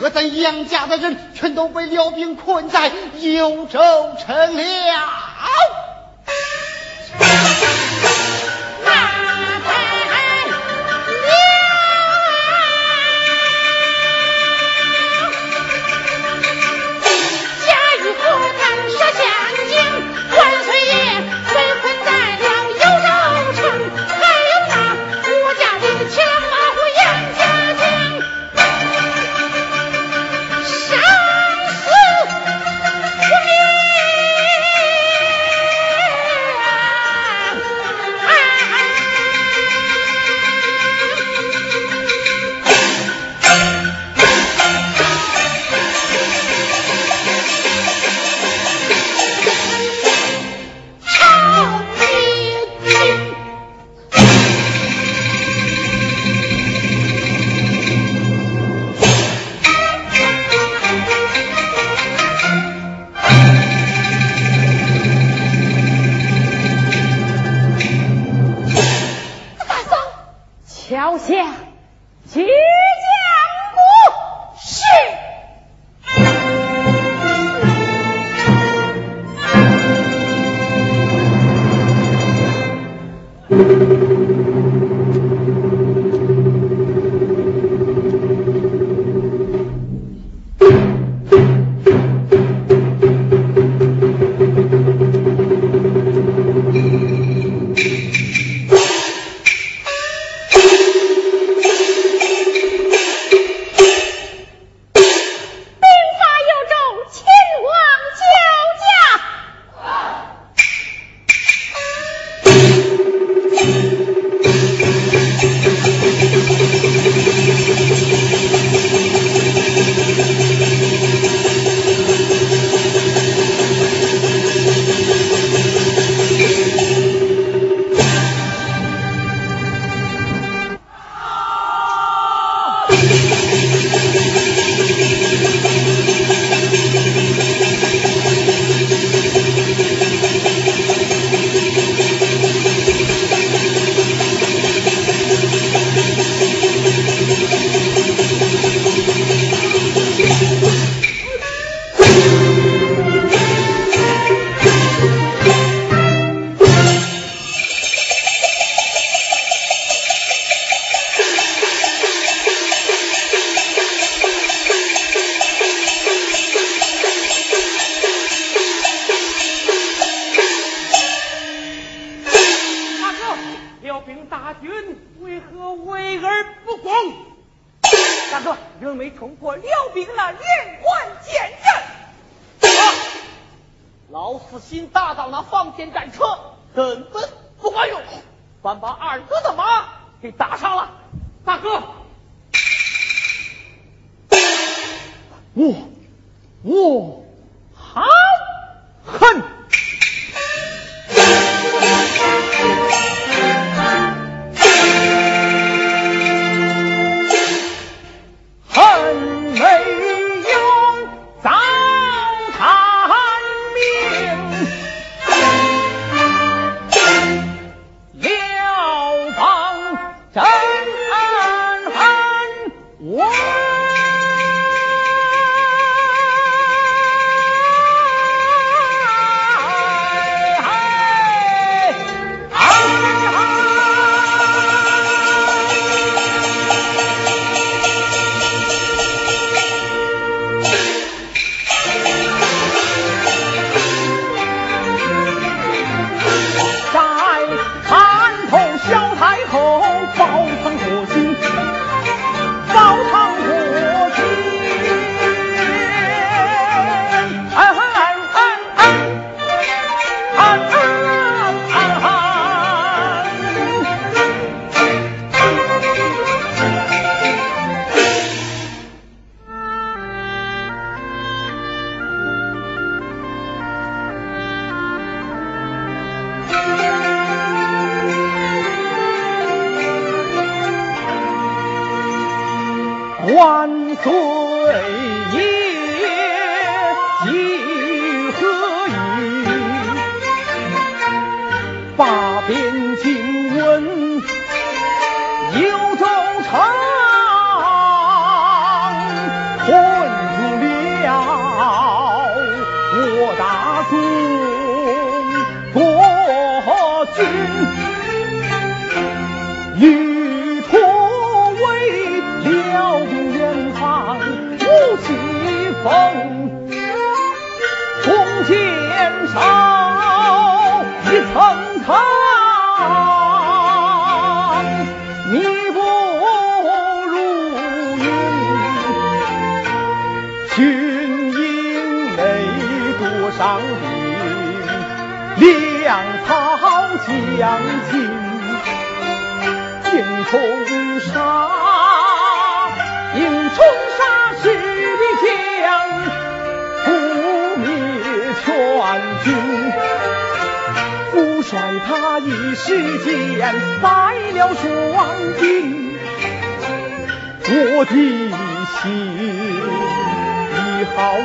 和咱杨家的人全都被辽兵困在幽州城了。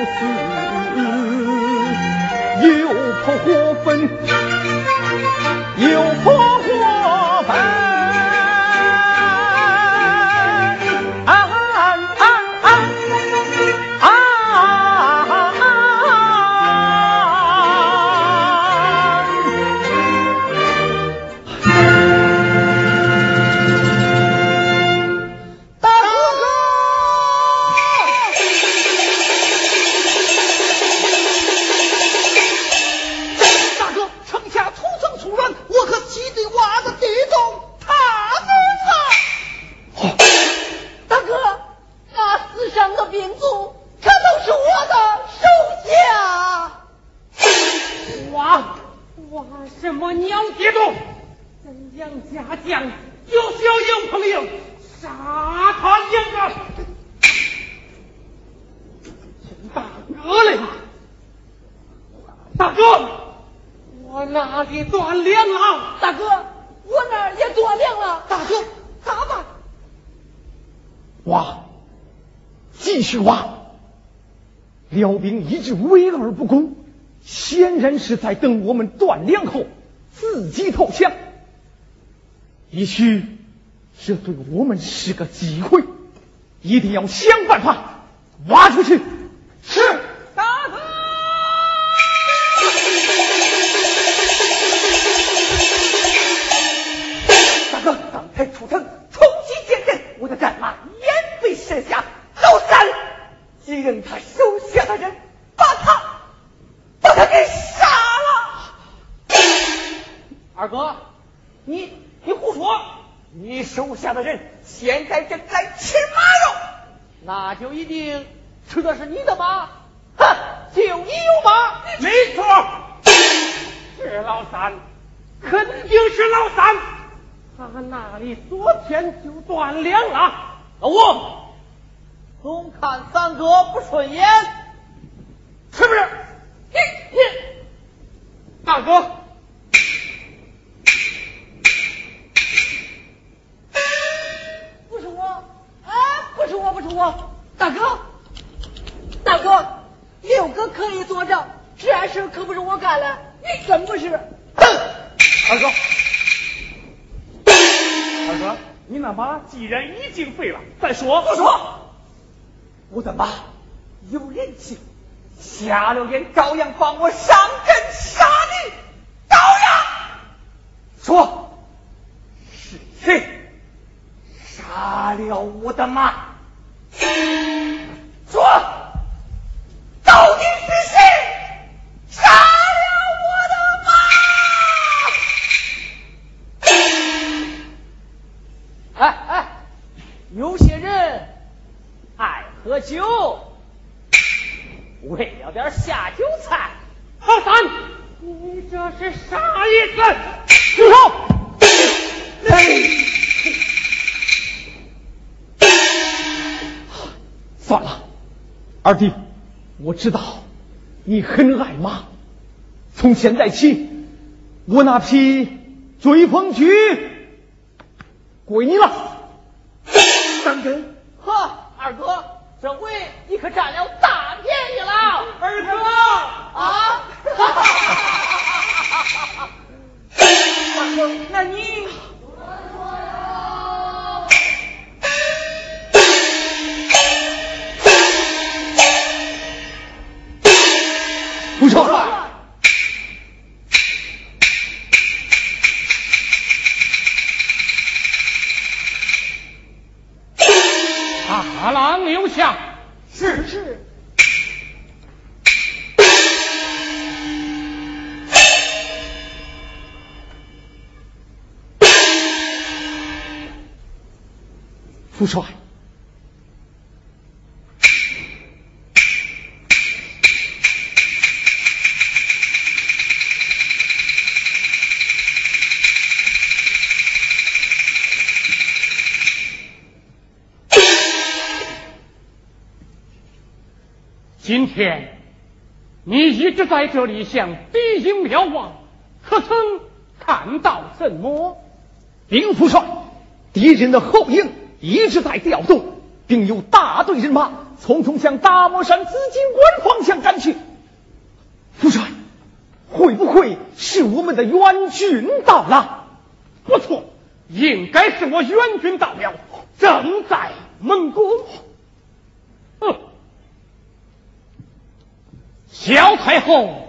死又破活坟是在等我们断粮后自己投降，也许这对我们是个机会，一定要想办法挖出去。那里昨天就断粮了。老吴，总看三哥不顺眼，是不是？你你，大哥。不是我，不是我，不是我大哥，大哥，六哥可以作证，这事可不是我干的，你真不是。二哥，你那马既然已经废了，再说。不说，我的马有人性，瞎了眼照样帮我上阵杀敌，照样说是谁杀了我的马？二弟，我知道你很爱马。从现在起，我那匹追风驹归你了。三根，呵，二哥，这回你可占了大便宜了。二哥啊！哈哈哈，那你？不错。大郎留下。是是。副帅，天你一直在这里向敌营瞭望，可曾看到什么？禀副帅，敌人的后营一直在调动，并有大队人马匆匆向大漠山紫金关方向赶去。副帅，会不会是我们的援军到了？不错，应该是我援军到了，正在蒙古。萧太后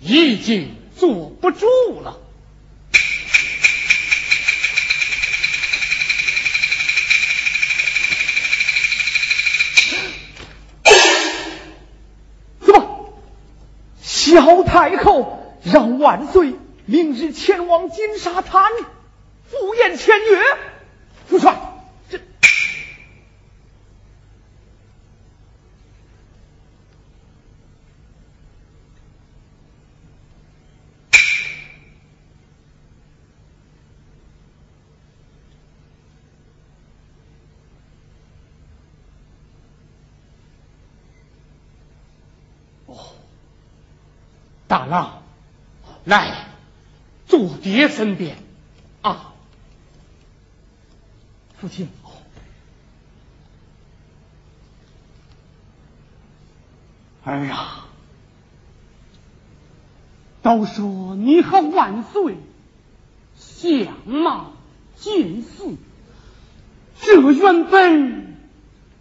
已经坐不住了，怎么？萧太后让万岁明日前往金沙滩赴宴签约，父帅。大郎，来，坐爹身边啊！父亲，儿啊，都说你和万岁相貌近似，这原本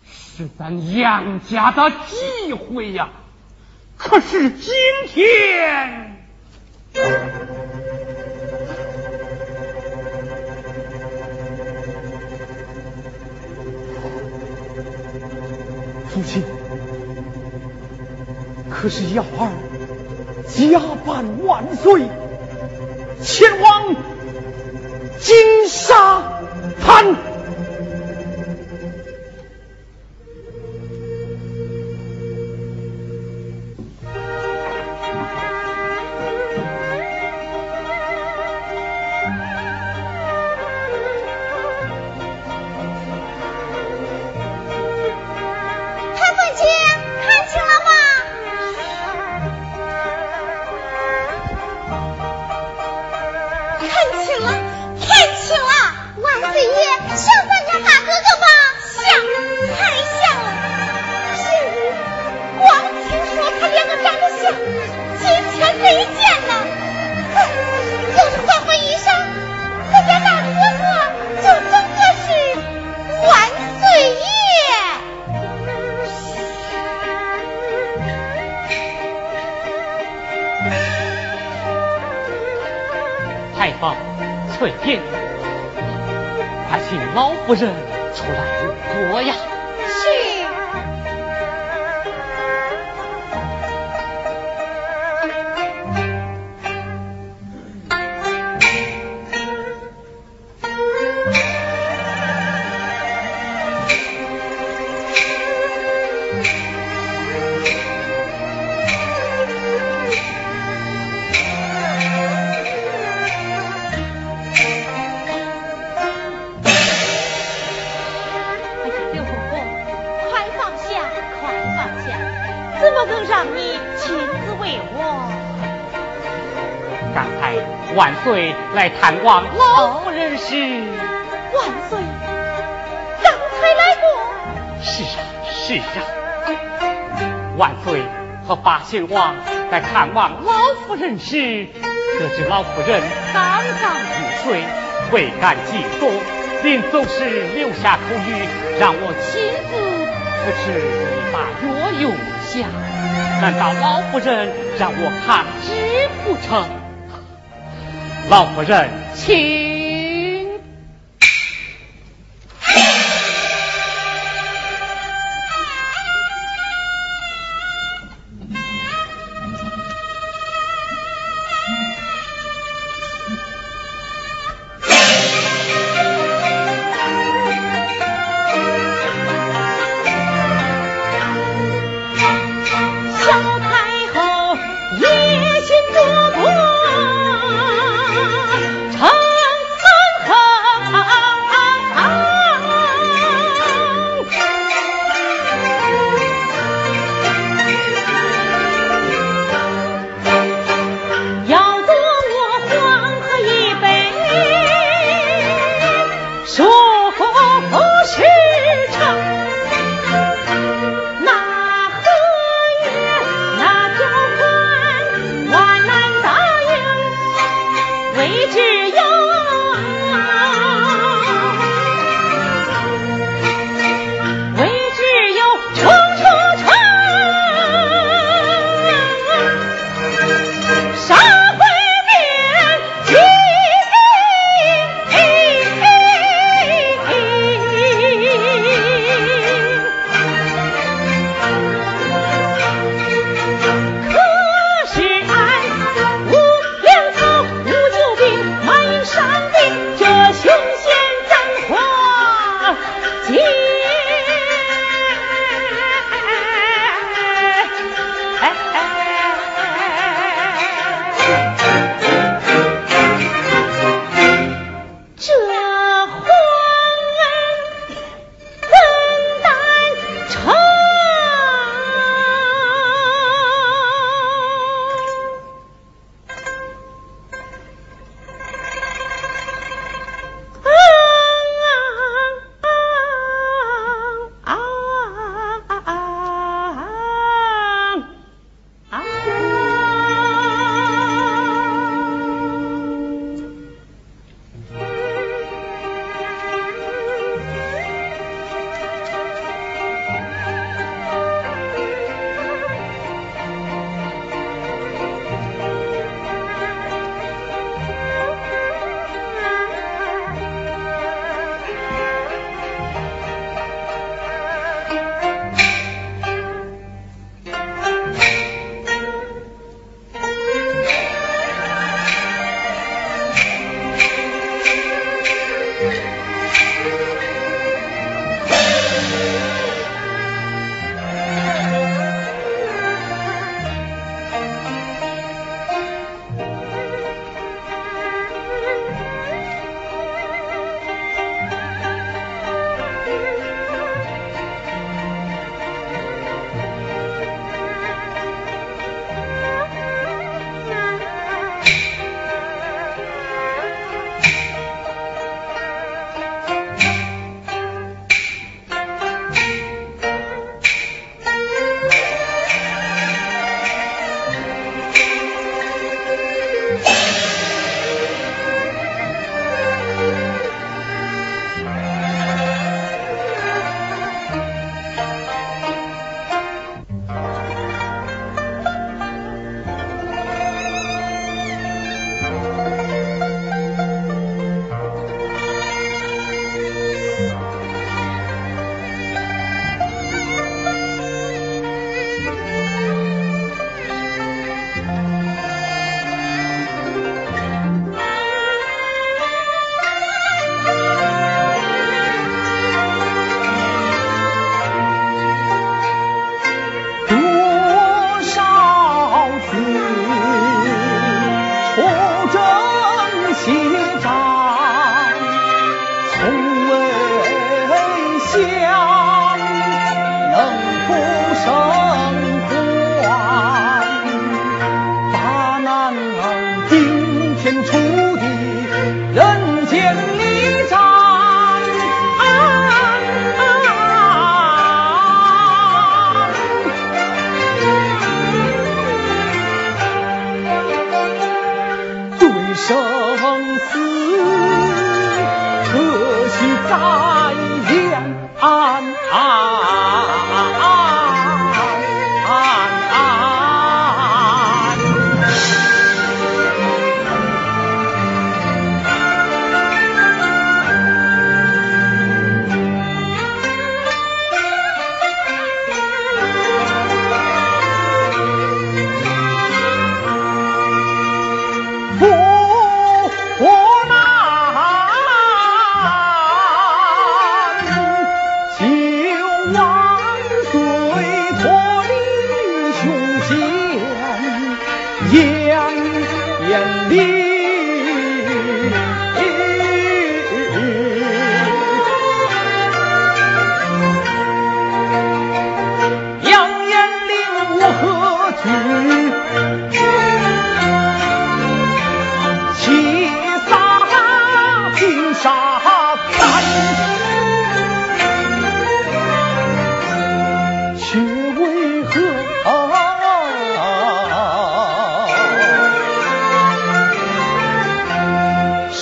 是咱杨家的机会呀。可是今天，父亲，可是幺儿加班万岁，前往金沙滩。来探望老夫人时，万岁，刚才来过。是啊，是啊。万岁和八贤王在探望老夫人时，得知老夫人刚刚入睡，未敢进坐，临走时留下口谕，让我亲自扶持一把药用下。难道老夫人让我抗旨不成？老夫人，请。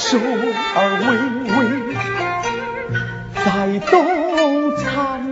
手儿微微在动颤。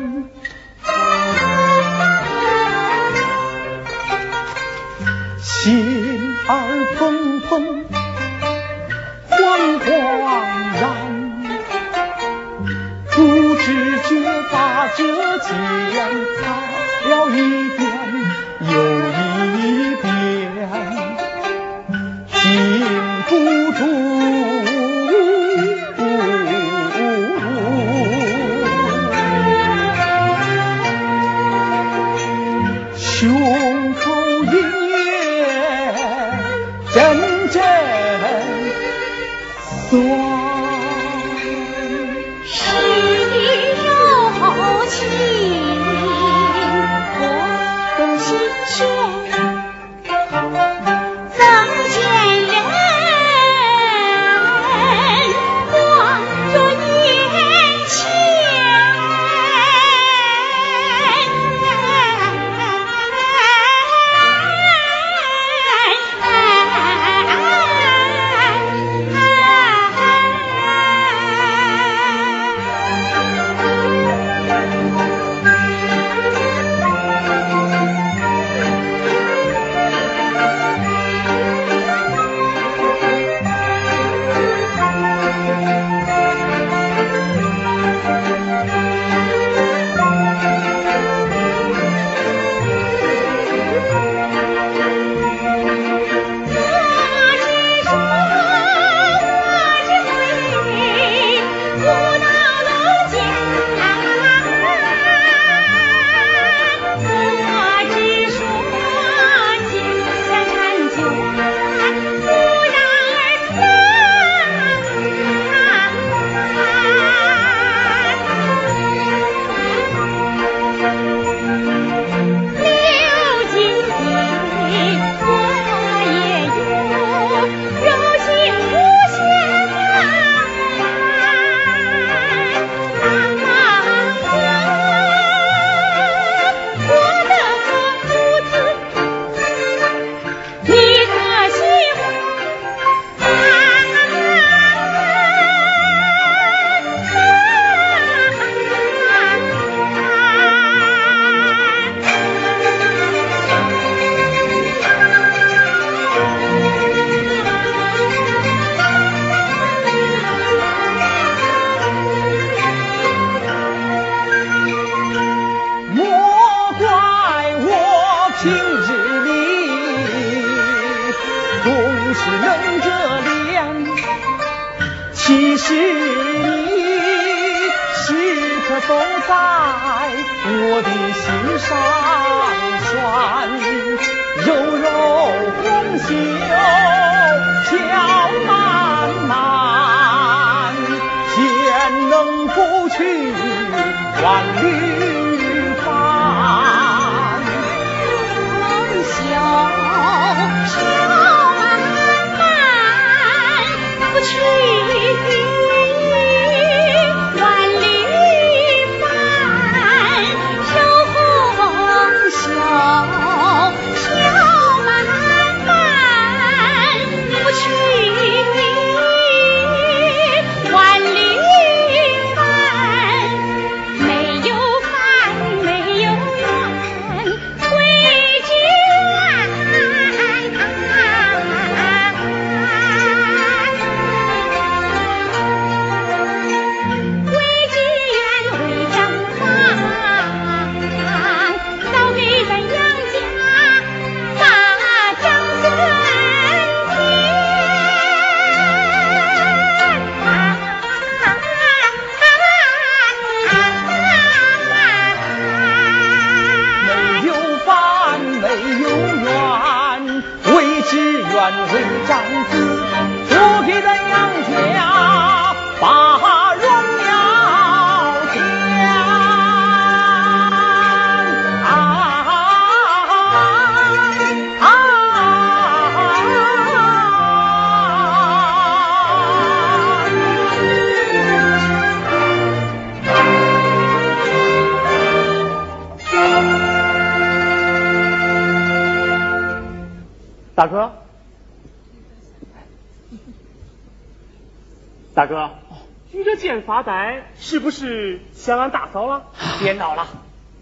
你这件发呆是不是想俺大嫂了？别闹了，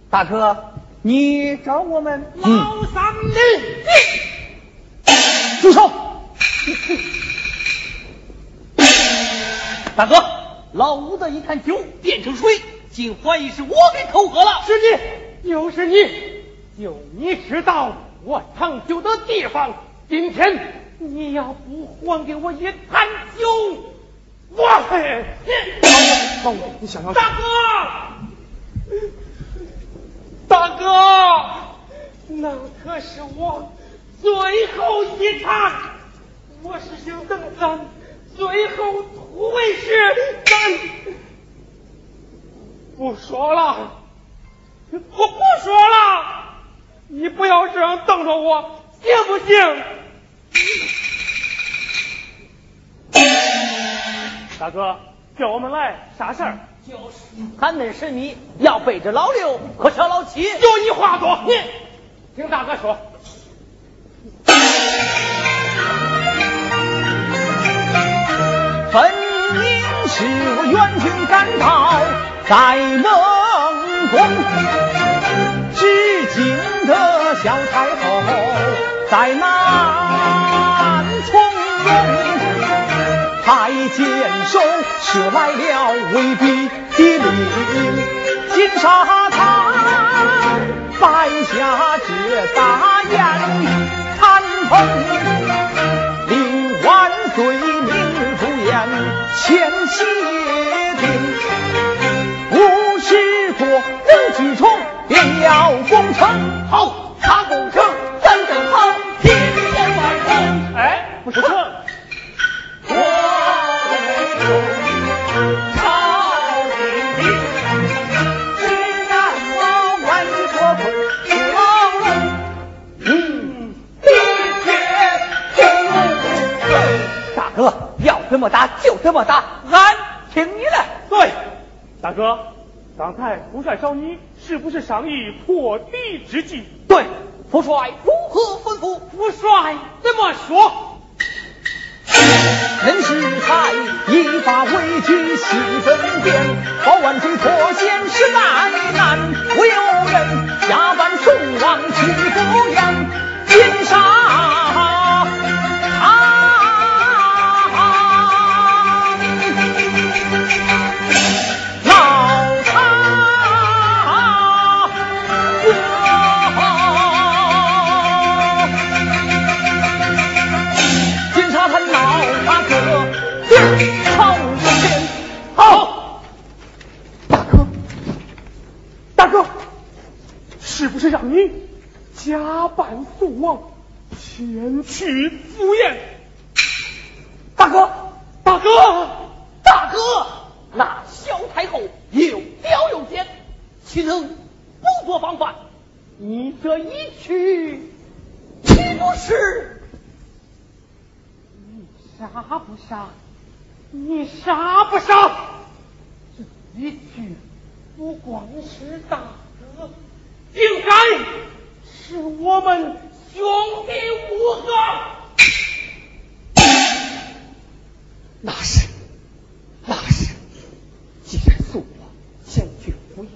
大哥，你找我们老三的，住手！大哥，老吴的一坛酒变成水，竟怀疑是我给偷喝了。是你，就是你，就你知道我藏酒的地方。今天你要不还给我一坛酒，我嘿，老吴，你想要大哥，大哥，那可是我最后一场，我是想等咱最后突围时，咱不说了，我不说了，你不要这样瞪着我，行不行？大哥，叫我们来啥事儿？就是俺们是你要背着老六和小老七，就你话多，你听大哥说。分明是我援军赶到在蒙公，至今的小太后在南从容。太监手射来了威逼的令，金沙滩摆下这大宴谈风，令万岁明日赴宴签协定。不是做武举冲便要攻城，好，怎么打就怎么打，俺听你的。对，大哥，刚才副帅找你，是不是商议破敌之计？对，副帅如何吩咐？副帅怎么说？人世才依法为军细分辨，保万岁脱险是难难，唯有人加班送往去赴宴，是不是让你假扮送往前去赴宴？大哥，大哥，大哥，那萧太后又刁又奸，岂能不做防范？你这一去，岂不是？你杀不杀？你杀不杀？这一去，不光是大哥。该是我们兄弟五个。那是，那是，既然送我前去赴宴，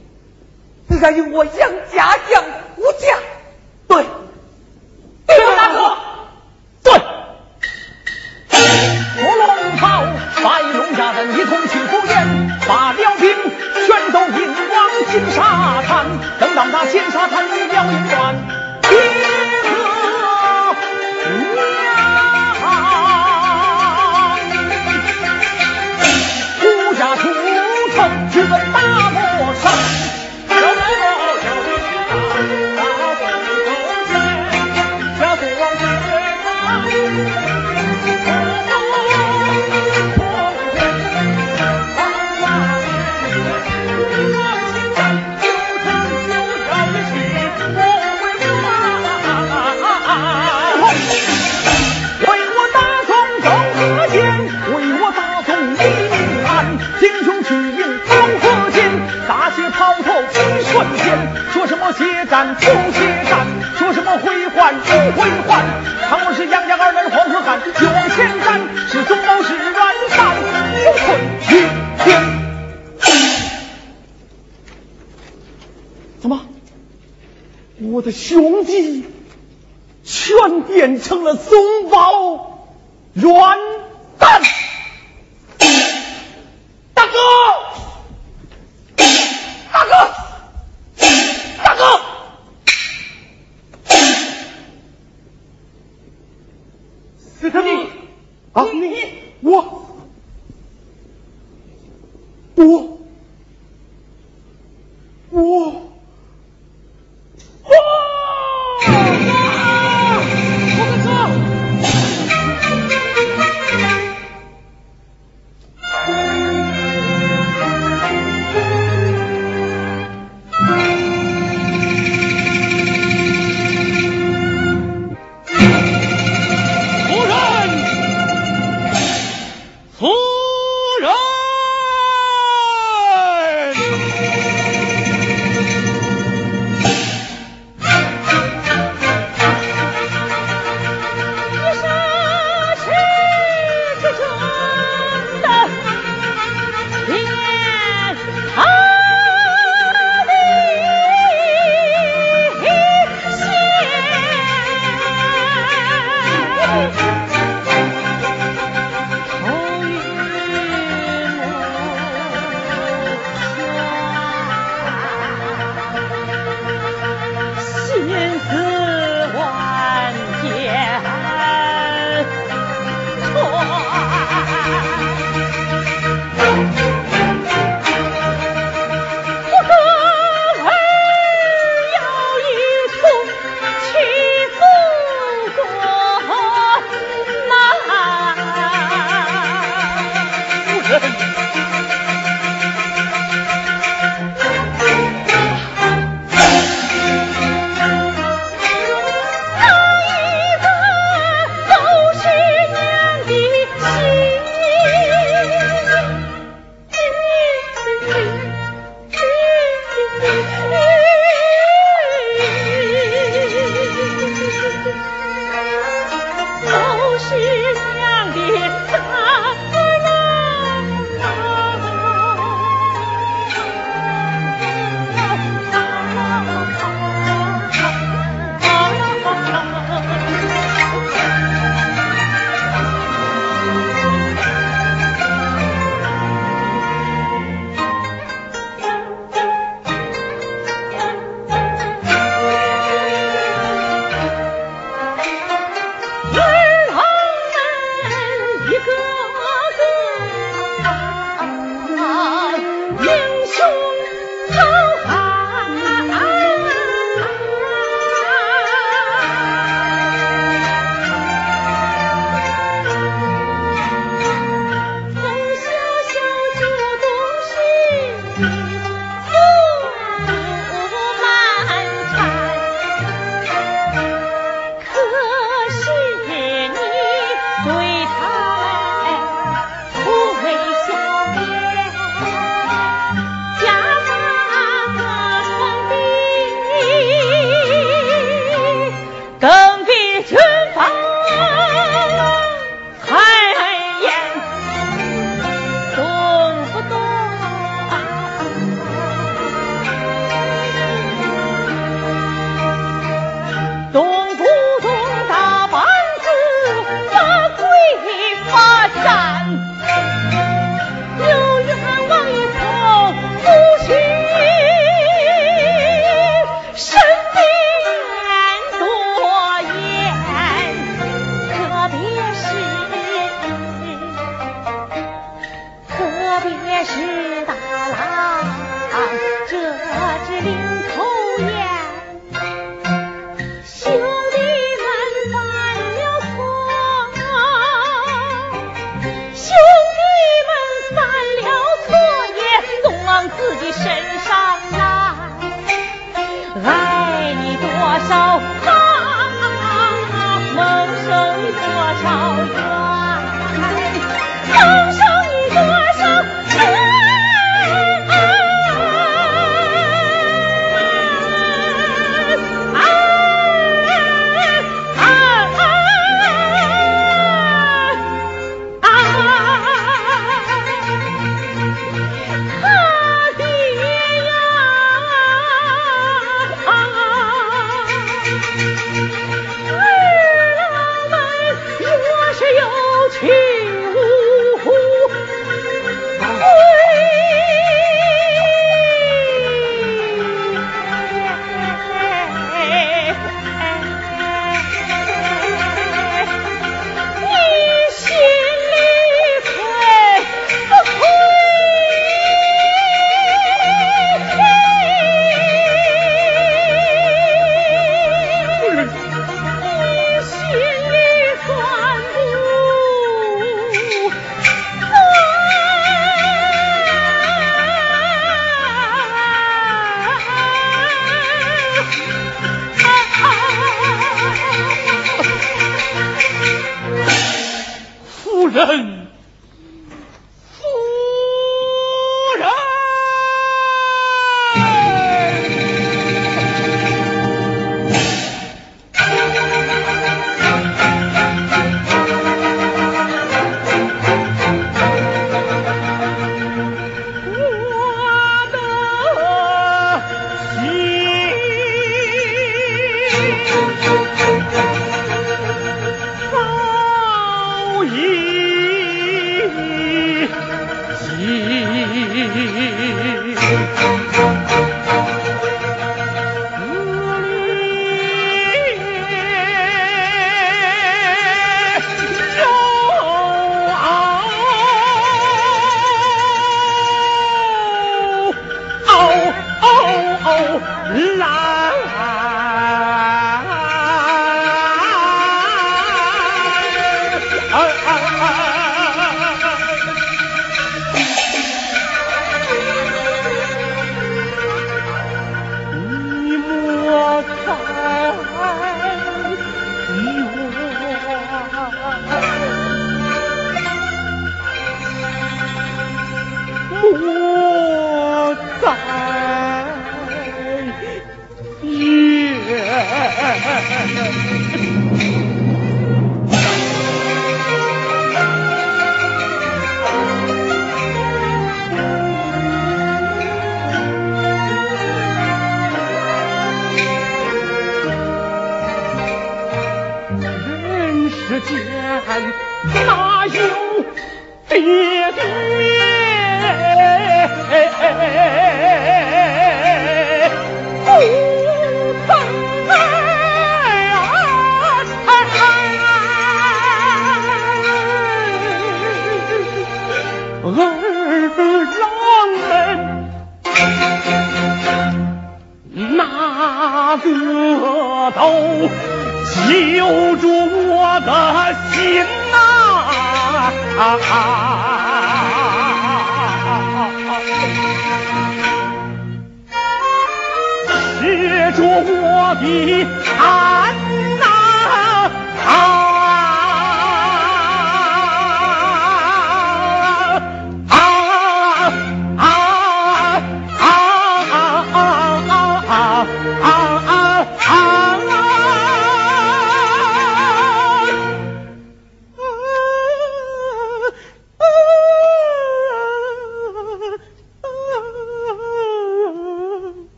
自然有我杨家将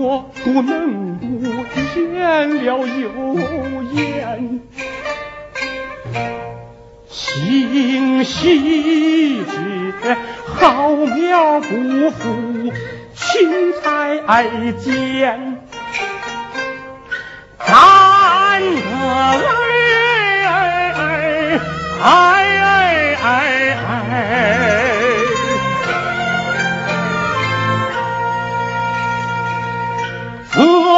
我不能不言了有言，心喜之好苗不负青菜尖，咱的儿。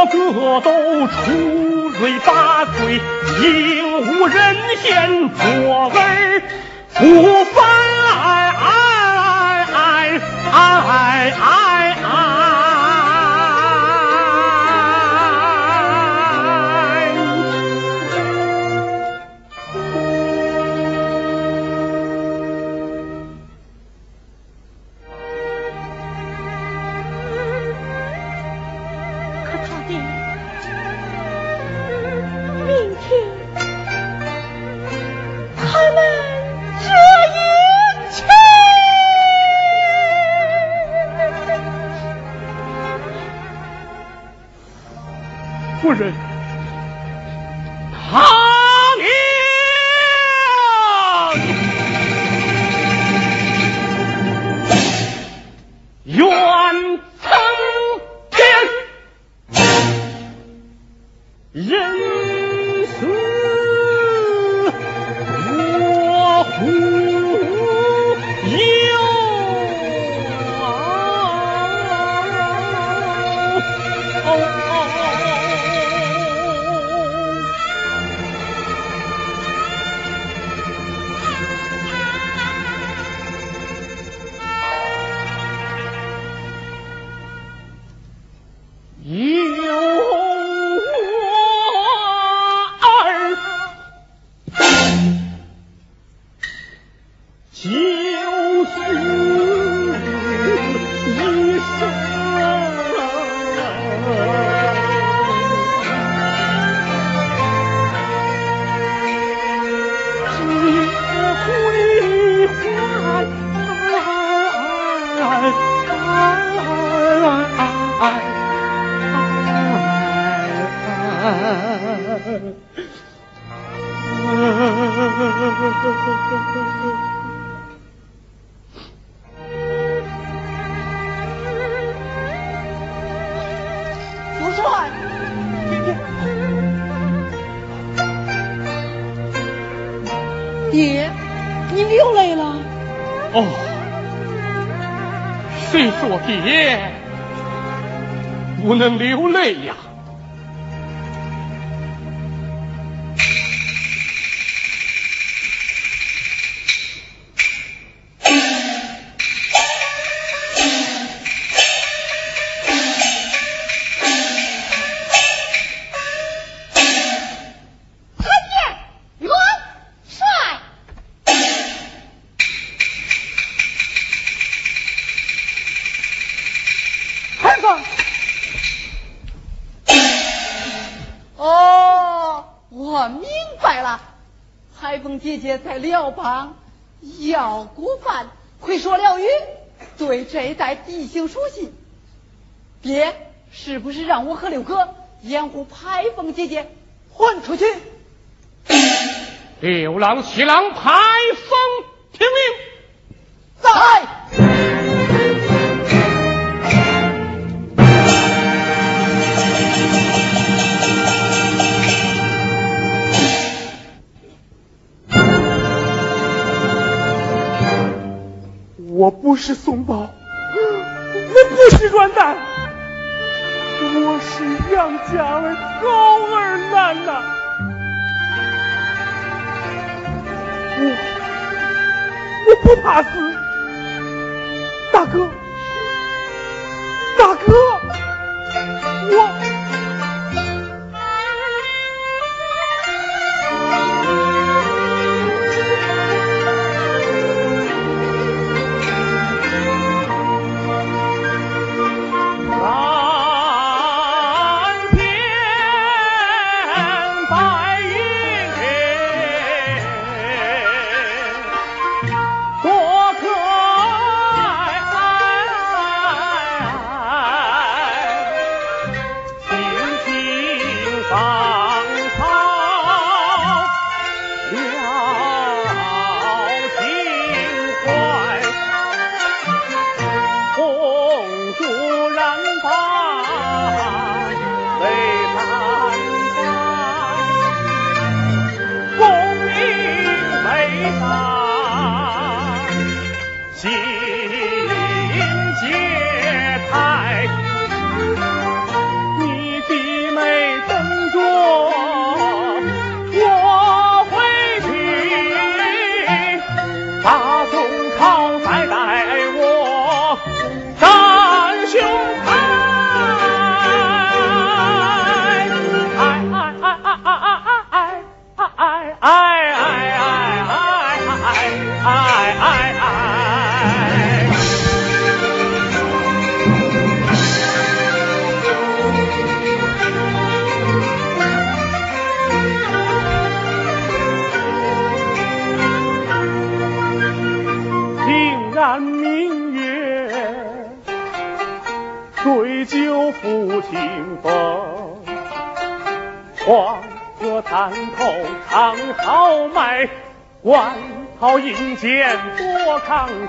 个个都出类拔萃，引无人仙，作为不凡。人。许一生只个桂。爹不能流泪呀？让我和六哥掩护排风姐姐混出去？六郎、七郎，排风听令，在。我不是松包，我不是软蛋，我是杨家儿高儿难呐！我我不怕死，大哥，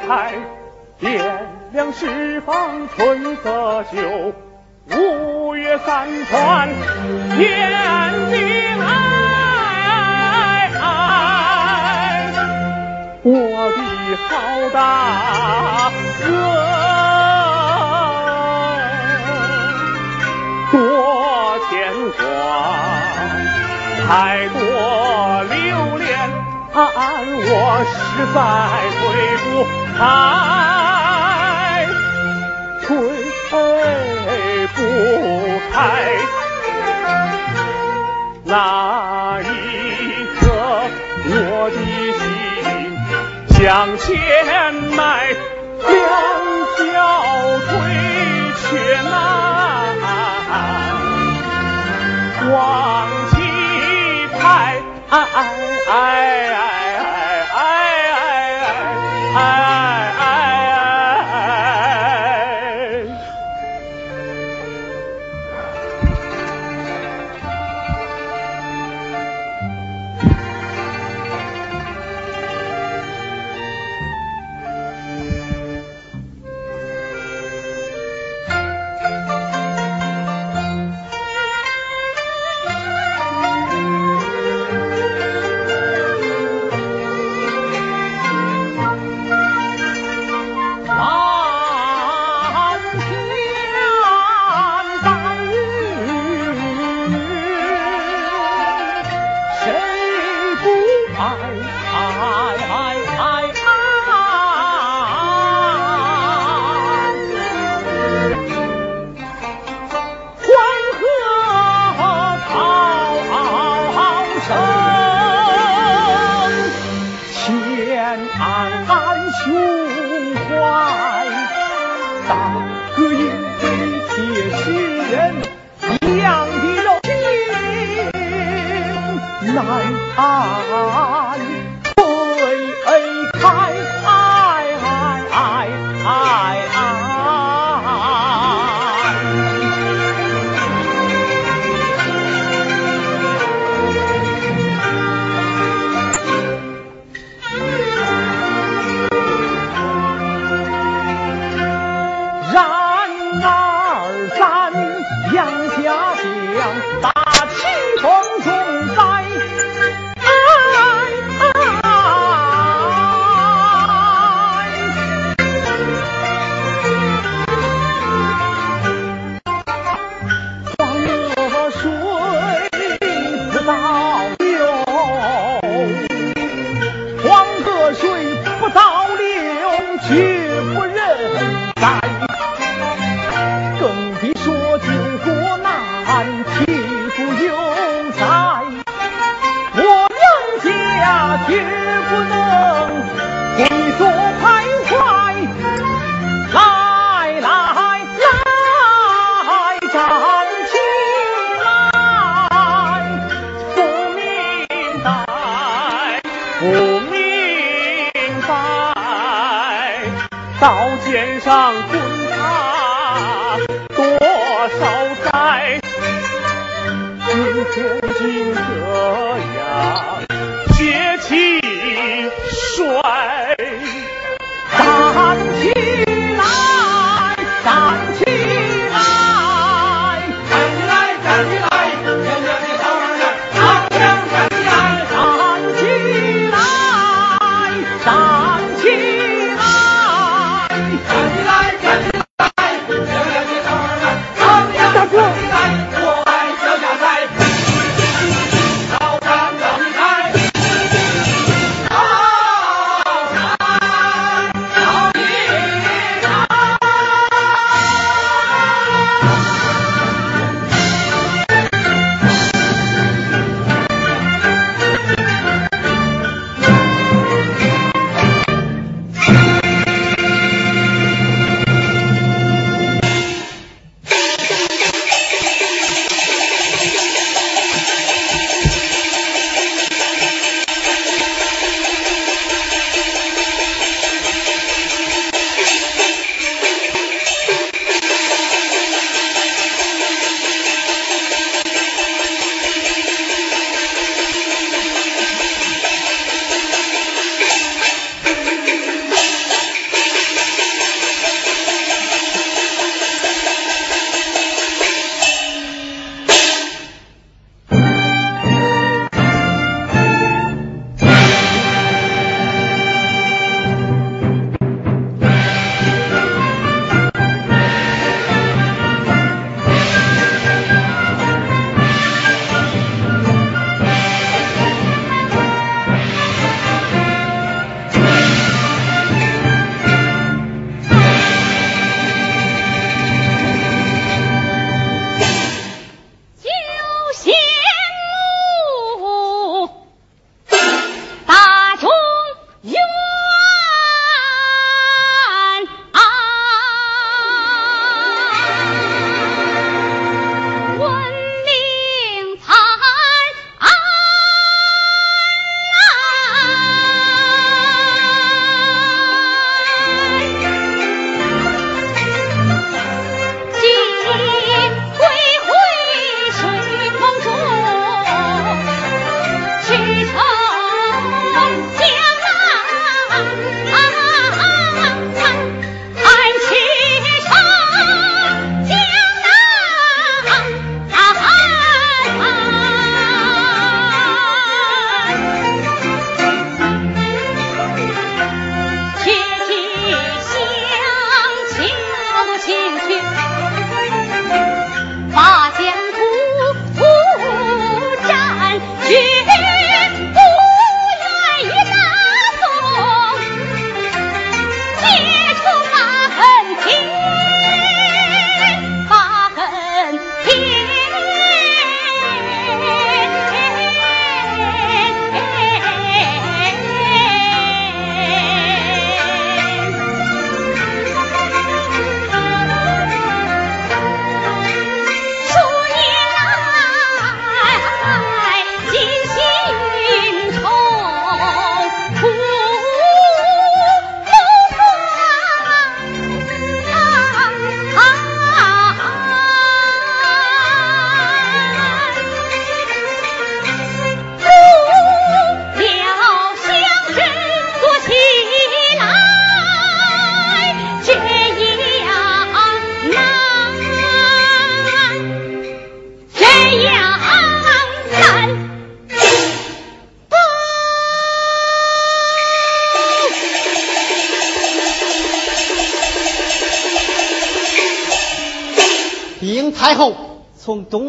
慷慨，点亮十方春色秀，五岳山川天地来。我的好大哥，多牵挂，太多留恋。我实在推不开，推不开。那一刻，我的心向前迈，两条腿却难往起抬。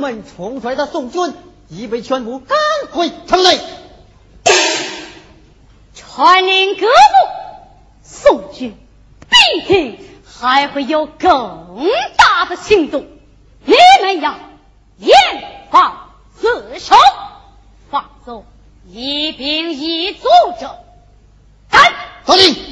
门冲出来的宋军已被全部赶回城内。传令各部，宋军必定还会有更大的行动，你们要严防死守，放走一兵一卒者。干！遵令。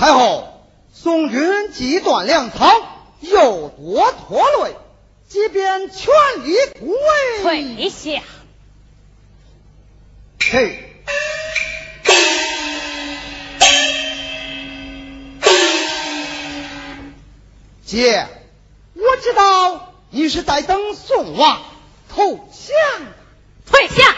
太后，宋军既断粮草，又多拖累，即便全力突围，退下。嘿。姐，我知道你是在等宋王投降。退下。